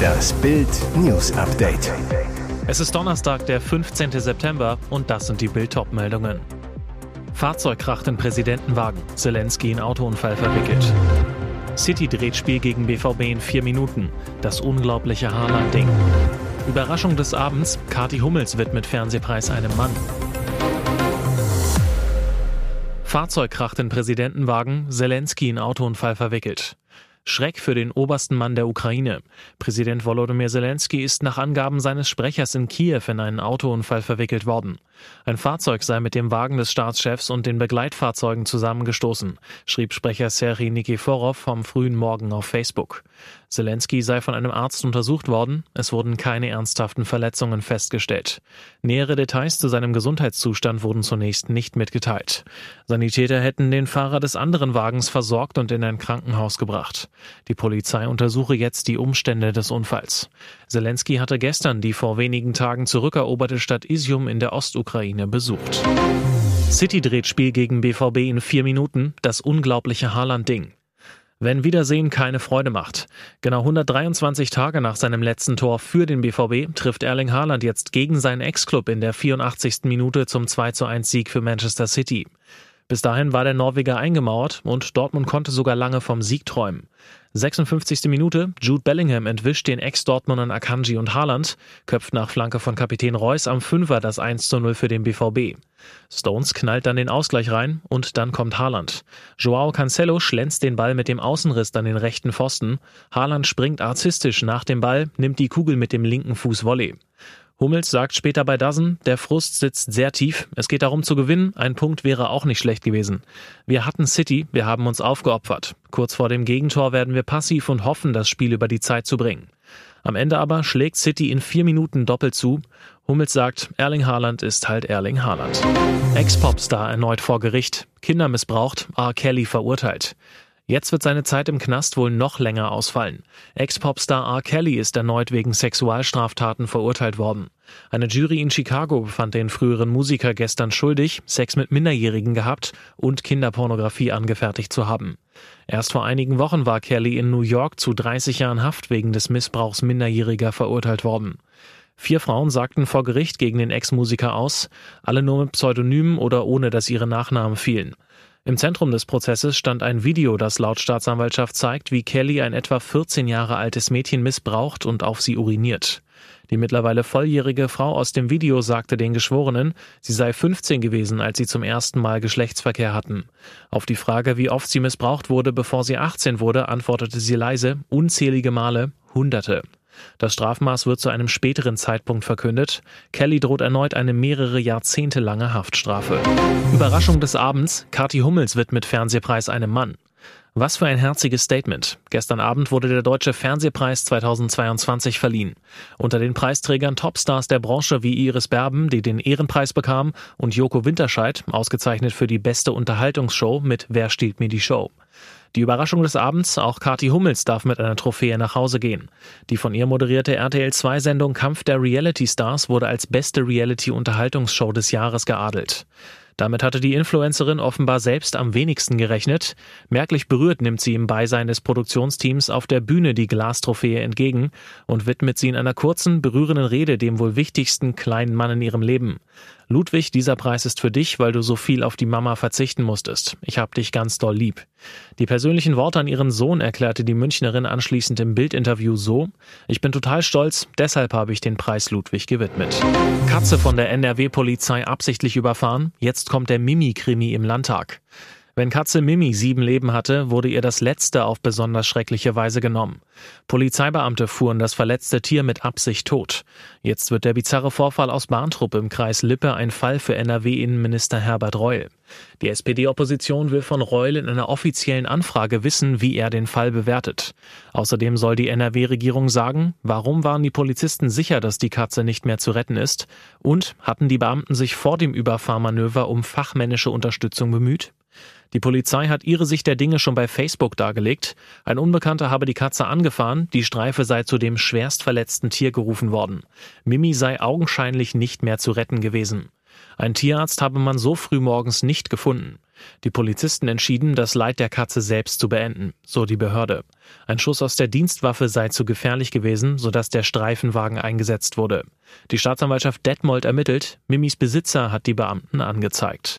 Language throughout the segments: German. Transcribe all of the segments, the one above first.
Das Bild News Update. Es ist Donnerstag, der 15. September und das sind die Bild meldungen Fahrzeug kracht in Präsidentenwagen, Zelensky in Autounfall verwickelt. City dreht Spiel gegen BVB in vier Minuten. Das unglaubliche Haaland-Ding. Überraschung des Abends, Kati Hummels widmet Fernsehpreis einem Mann. Fahrzeug kracht in Präsidentenwagen, Zelensky in Autounfall verwickelt. Schreck für den obersten Mann der Ukraine. Präsident Volodymyr Zelensky ist nach Angaben seines Sprechers in Kiew in einen Autounfall verwickelt worden. Ein Fahrzeug sei mit dem Wagen des Staatschefs und den Begleitfahrzeugen zusammengestoßen, schrieb Sprecher Serhii Nikiforov vom frühen Morgen auf Facebook. Zelensky sei von einem Arzt untersucht worden, es wurden keine ernsthaften Verletzungen festgestellt. Nähere Details zu seinem Gesundheitszustand wurden zunächst nicht mitgeteilt. Sanitäter hätten den Fahrer des anderen Wagens versorgt und in ein Krankenhaus gebracht. Die Polizei untersuche jetzt die Umstände des Unfalls. Zelensky hatte gestern die vor wenigen Tagen zurückeroberte Stadt Isium in der Ostukraine besucht. City dreht Spiel gegen BVB in vier Minuten, das unglaubliche Haaland-Ding. Wenn Wiedersehen keine Freude macht. Genau 123 Tage nach seinem letzten Tor für den BVB trifft Erling Haaland jetzt gegen seinen Ex-Club in der 84. Minute zum 2 zu 1 Sieg für Manchester City. Bis dahin war der Norweger eingemauert und Dortmund konnte sogar lange vom Sieg träumen. 56. Minute, Jude Bellingham entwischt den Ex-Dortmundern Akanji und Haaland, köpft nach Flanke von Kapitän Reus am Fünfer das 1 zu 0 für den BVB. Stones knallt dann den Ausgleich rein und dann kommt Haaland. Joao Cancelo schlänzt den Ball mit dem Außenriss an den rechten Pfosten. Haaland springt artistisch nach dem Ball, nimmt die Kugel mit dem linken Fuß Volley. Hummels sagt später bei Dassen, der Frust sitzt sehr tief. Es geht darum zu gewinnen. Ein Punkt wäre auch nicht schlecht gewesen. Wir hatten City, wir haben uns aufgeopfert. Kurz vor dem Gegentor werden wir passiv und hoffen, das Spiel über die Zeit zu bringen. Am Ende aber schlägt City in vier Minuten doppelt zu. Hummels sagt, Erling Haaland ist halt Erling Haaland. Ex-Popstar erneut vor Gericht. Kinder missbraucht, R. Kelly verurteilt. Jetzt wird seine Zeit im Knast wohl noch länger ausfallen. Ex-Popstar R. Kelly ist erneut wegen Sexualstraftaten verurteilt worden. Eine Jury in Chicago befand den früheren Musiker gestern schuldig, Sex mit Minderjährigen gehabt und Kinderpornografie angefertigt zu haben. Erst vor einigen Wochen war Kelly in New York zu 30 Jahren Haft wegen des Missbrauchs Minderjähriger verurteilt worden. Vier Frauen sagten vor Gericht gegen den Ex-Musiker aus, alle nur mit Pseudonymen oder ohne dass ihre Nachnamen fielen. Im Zentrum des Prozesses stand ein Video, das laut Staatsanwaltschaft zeigt, wie Kelly ein etwa 14 Jahre altes Mädchen missbraucht und auf sie uriniert. Die mittlerweile volljährige Frau aus dem Video sagte den Geschworenen, sie sei 15 gewesen, als sie zum ersten Mal Geschlechtsverkehr hatten. Auf die Frage, wie oft sie missbraucht wurde, bevor sie 18 wurde, antwortete sie leise, unzählige Male, Hunderte. Das Strafmaß wird zu einem späteren Zeitpunkt verkündet. Kelly droht erneut eine mehrere Jahrzehnte lange Haftstrafe. Überraschung des Abends, Kati Hummels widmet Fernsehpreis einem Mann. Was für ein herziges Statement. Gestern Abend wurde der Deutsche Fernsehpreis 2022 verliehen. Unter den Preisträgern Topstars der Branche wie Iris Berben, die den Ehrenpreis bekam, und Joko Winterscheid, ausgezeichnet für die beste Unterhaltungsshow mit Wer stiehlt mir die Show. Die Überraschung des Abends, auch Kati Hummels darf mit einer Trophäe nach Hause gehen. Die von ihr moderierte RTL2-Sendung Kampf der Reality Stars wurde als beste Reality-Unterhaltungsshow des Jahres geadelt. Damit hatte die Influencerin offenbar selbst am wenigsten gerechnet. Merklich berührt nimmt sie im Beisein des Produktionsteams auf der Bühne die Glastrophäe entgegen und widmet sie in einer kurzen, berührenden Rede dem wohl wichtigsten kleinen Mann in ihrem Leben. Ludwig, dieser Preis ist für dich, weil du so viel auf die Mama verzichten musstest. Ich hab dich ganz doll lieb. Die persönlichen Worte an ihren Sohn erklärte die Münchnerin anschließend im Bildinterview so: Ich bin total stolz, deshalb habe ich den Preis Ludwig gewidmet. Katze von der NRW-Polizei absichtlich überfahren. Jetzt kommt der Mimi-Krimi im Landtag. Wenn Katze Mimi sieben Leben hatte, wurde ihr das letzte auf besonders schreckliche Weise genommen. Polizeibeamte fuhren das verletzte Tier mit Absicht tot. Jetzt wird der bizarre Vorfall aus Bahntrupp im Kreis Lippe ein Fall für NRW-Innenminister Herbert Reul. Die SPD-Opposition will von Reul in einer offiziellen Anfrage wissen, wie er den Fall bewertet. Außerdem soll die NRW-Regierung sagen, warum waren die Polizisten sicher, dass die Katze nicht mehr zu retten ist? Und hatten die Beamten sich vor dem Überfahrmanöver um fachmännische Unterstützung bemüht? Die Polizei hat ihre Sicht der Dinge schon bei Facebook dargelegt. Ein Unbekannter habe die Katze angefahren, die Streife sei zu dem schwerst verletzten Tier gerufen worden. Mimi sei augenscheinlich nicht mehr zu retten gewesen. Ein Tierarzt habe man so früh morgens nicht gefunden. Die Polizisten entschieden, das Leid der Katze selbst zu beenden, so die Behörde. Ein Schuss aus der Dienstwaffe sei zu gefährlich gewesen, sodass der Streifenwagen eingesetzt wurde. Die Staatsanwaltschaft Detmold ermittelt, Mimis Besitzer hat die Beamten angezeigt.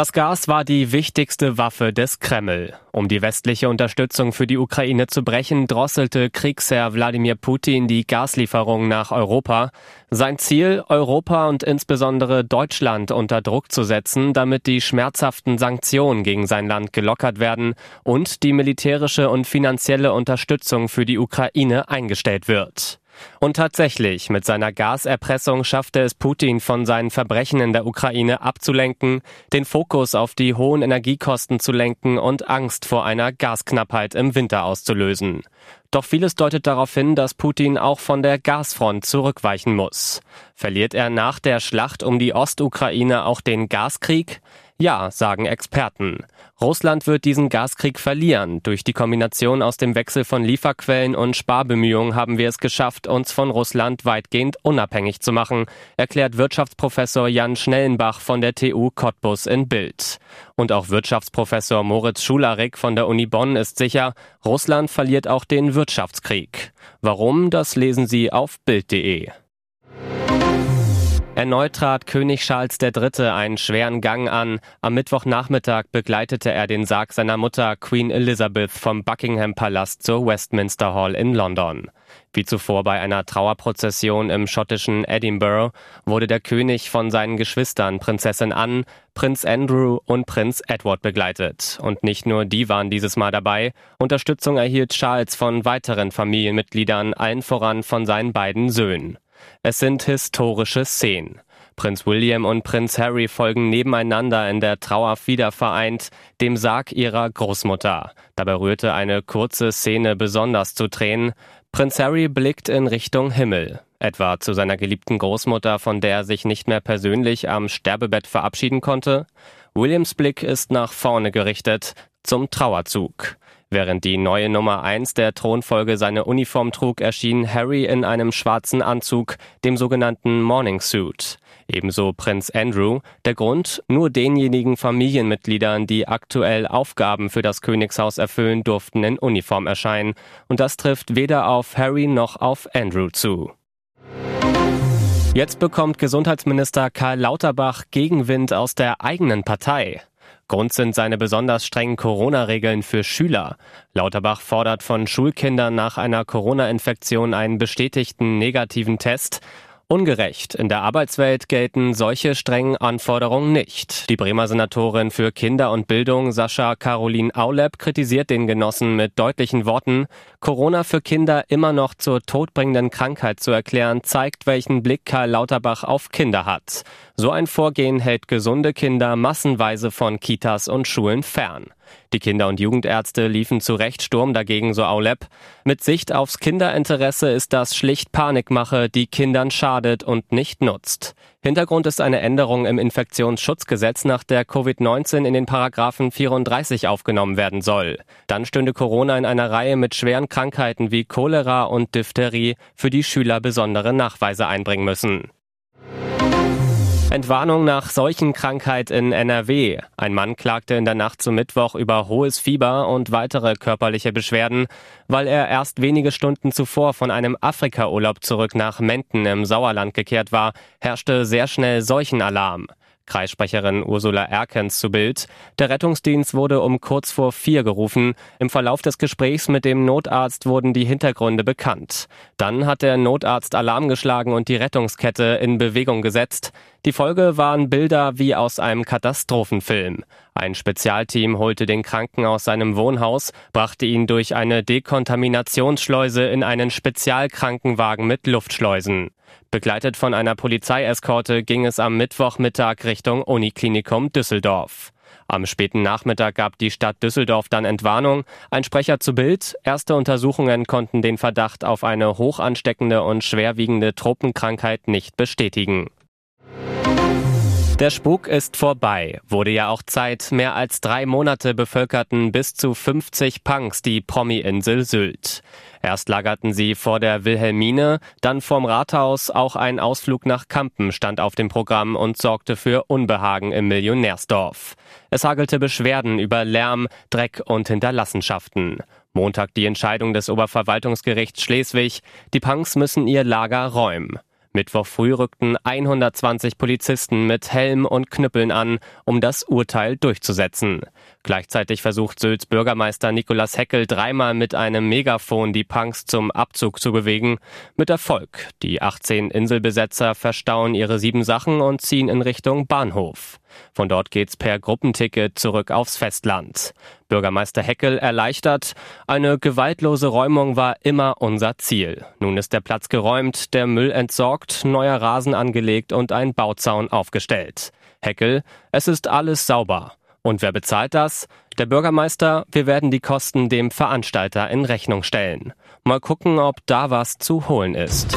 Das Gas war die wichtigste Waffe des Kreml. Um die westliche Unterstützung für die Ukraine zu brechen, drosselte Kriegsherr Wladimir Putin die Gaslieferungen nach Europa. Sein Ziel, Europa und insbesondere Deutschland unter Druck zu setzen, damit die schmerzhaften Sanktionen gegen sein Land gelockert werden und die militärische und finanzielle Unterstützung für die Ukraine eingestellt wird. Und tatsächlich, mit seiner Gaserpressung schaffte es Putin von seinen Verbrechen in der Ukraine abzulenken, den Fokus auf die hohen Energiekosten zu lenken und Angst vor einer Gasknappheit im Winter auszulösen. Doch vieles deutet darauf hin, dass Putin auch von der Gasfront zurückweichen muss. Verliert er nach der Schlacht um die Ostukraine auch den Gaskrieg? Ja, sagen Experten. Russland wird diesen Gaskrieg verlieren. Durch die Kombination aus dem Wechsel von Lieferquellen und Sparbemühungen haben wir es geschafft, uns von Russland weitgehend unabhängig zu machen, erklärt Wirtschaftsprofessor Jan Schnellenbach von der TU Cottbus in Bild. Und auch Wirtschaftsprofessor Moritz Schularik von der Uni Bonn ist sicher, Russland verliert auch den Wirtschaftskrieg. Warum, das lesen Sie auf Bild.de. Erneut trat König Charles III. einen schweren Gang an. Am Mittwochnachmittag begleitete er den Sarg seiner Mutter Queen Elizabeth vom Buckingham Palast zur Westminster Hall in London. Wie zuvor bei einer Trauerprozession im schottischen Edinburgh wurde der König von seinen Geschwistern Prinzessin Anne, Prinz Andrew und Prinz Edward begleitet. Und nicht nur die waren dieses Mal dabei. Unterstützung erhielt Charles von weiteren Familienmitgliedern, allen voran von seinen beiden Söhnen. Es sind historische Szenen. Prinz William und Prinz Harry folgen nebeneinander in der Trauer wiedervereint dem Sarg ihrer Großmutter. Dabei rührte eine kurze Szene besonders zu Tränen. Prinz Harry blickt in Richtung Himmel, etwa zu seiner geliebten Großmutter, von der er sich nicht mehr persönlich am Sterbebett verabschieden konnte. Williams Blick ist nach vorne gerichtet, zum Trauerzug. Während die neue Nummer 1 der Thronfolge seine Uniform trug, erschien Harry in einem schwarzen Anzug, dem sogenannten Morning Suit. Ebenso Prinz Andrew. Der Grund? Nur denjenigen Familienmitgliedern, die aktuell Aufgaben für das Königshaus erfüllen, durften in Uniform erscheinen. Und das trifft weder auf Harry noch auf Andrew zu. Jetzt bekommt Gesundheitsminister Karl Lauterbach Gegenwind aus der eigenen Partei. Grund sind seine besonders strengen Corona-Regeln für Schüler. Lauterbach fordert von Schulkindern nach einer Corona-Infektion einen bestätigten negativen Test. Ungerecht. In der Arbeitswelt gelten solche strengen Anforderungen nicht. Die Bremer Senatorin für Kinder und Bildung Sascha Caroline Aulep kritisiert den Genossen mit deutlichen Worten, Corona für Kinder immer noch zur todbringenden Krankheit zu erklären, zeigt, welchen Blick Karl Lauterbach auf Kinder hat. So ein Vorgehen hält gesunde Kinder massenweise von Kitas und Schulen fern. Die Kinder- und Jugendärzte liefen zu Recht Sturm dagegen, so Aulep. Mit Sicht aufs Kinderinteresse ist das schlicht Panikmache, die Kindern schadet und nicht nutzt. Hintergrund ist eine Änderung im Infektionsschutzgesetz, nach der Covid-19 in den Paragraphen 34 aufgenommen werden soll. Dann stünde Corona in einer Reihe mit schweren Krankheiten wie Cholera und Diphtherie, für die Schüler besondere Nachweise einbringen müssen. Entwarnung nach Seuchenkrankheit in NRW. Ein Mann klagte in der Nacht zum Mittwoch über hohes Fieber und weitere körperliche Beschwerden, weil er erst wenige Stunden zuvor von einem Afrikaurlaub zurück nach Menden im Sauerland gekehrt war, herrschte sehr schnell Seuchenalarm. Kreissprecherin Ursula Erkens zu Bild. Der Rettungsdienst wurde um kurz vor vier gerufen. Im Verlauf des Gesprächs mit dem Notarzt wurden die Hintergründe bekannt. Dann hat der Notarzt Alarm geschlagen und die Rettungskette in Bewegung gesetzt. Die Folge waren Bilder wie aus einem Katastrophenfilm. Ein Spezialteam holte den Kranken aus seinem Wohnhaus, brachte ihn durch eine Dekontaminationsschleuse in einen Spezialkrankenwagen mit Luftschleusen. Begleitet von einer Polizeieskorte ging es am Mittwochmittag Richtung Uniklinikum Düsseldorf. Am späten Nachmittag gab die Stadt Düsseldorf dann Entwarnung. Ein Sprecher zu Bild. Erste Untersuchungen konnten den Verdacht auf eine hochansteckende und schwerwiegende Tropenkrankheit nicht bestätigen. Der Spuk ist vorbei. Wurde ja auch Zeit. Mehr als drei Monate bevölkerten bis zu 50 Punks die Promi-Insel Sylt. Erst lagerten sie vor der Wilhelmine, dann vorm Rathaus. Auch ein Ausflug nach Kampen stand auf dem Programm und sorgte für Unbehagen im Millionärsdorf. Es hagelte Beschwerden über Lärm, Dreck und Hinterlassenschaften. Montag die Entscheidung des Oberverwaltungsgerichts Schleswig. Die Punks müssen ihr Lager räumen. Mittwoch früh rückten 120 Polizisten mit Helm und Knüppeln an, um das Urteil durchzusetzen. Gleichzeitig versucht Sylts Bürgermeister Nikolaus Heckel dreimal mit einem Megafon die Punks zum Abzug zu bewegen. Mit Erfolg. Die 18 Inselbesetzer verstauen ihre sieben Sachen und ziehen in Richtung Bahnhof. Von dort geht's per Gruppenticket zurück aufs Festland. Bürgermeister Heckel erleichtert, eine gewaltlose Räumung war immer unser Ziel. Nun ist der Platz geräumt, der Müll entsorgt, neuer Rasen angelegt und ein Bauzaun aufgestellt. Heckel, es ist alles sauber. Und wer bezahlt das? Der Bürgermeister, wir werden die Kosten dem Veranstalter in Rechnung stellen. Mal gucken, ob da was zu holen ist.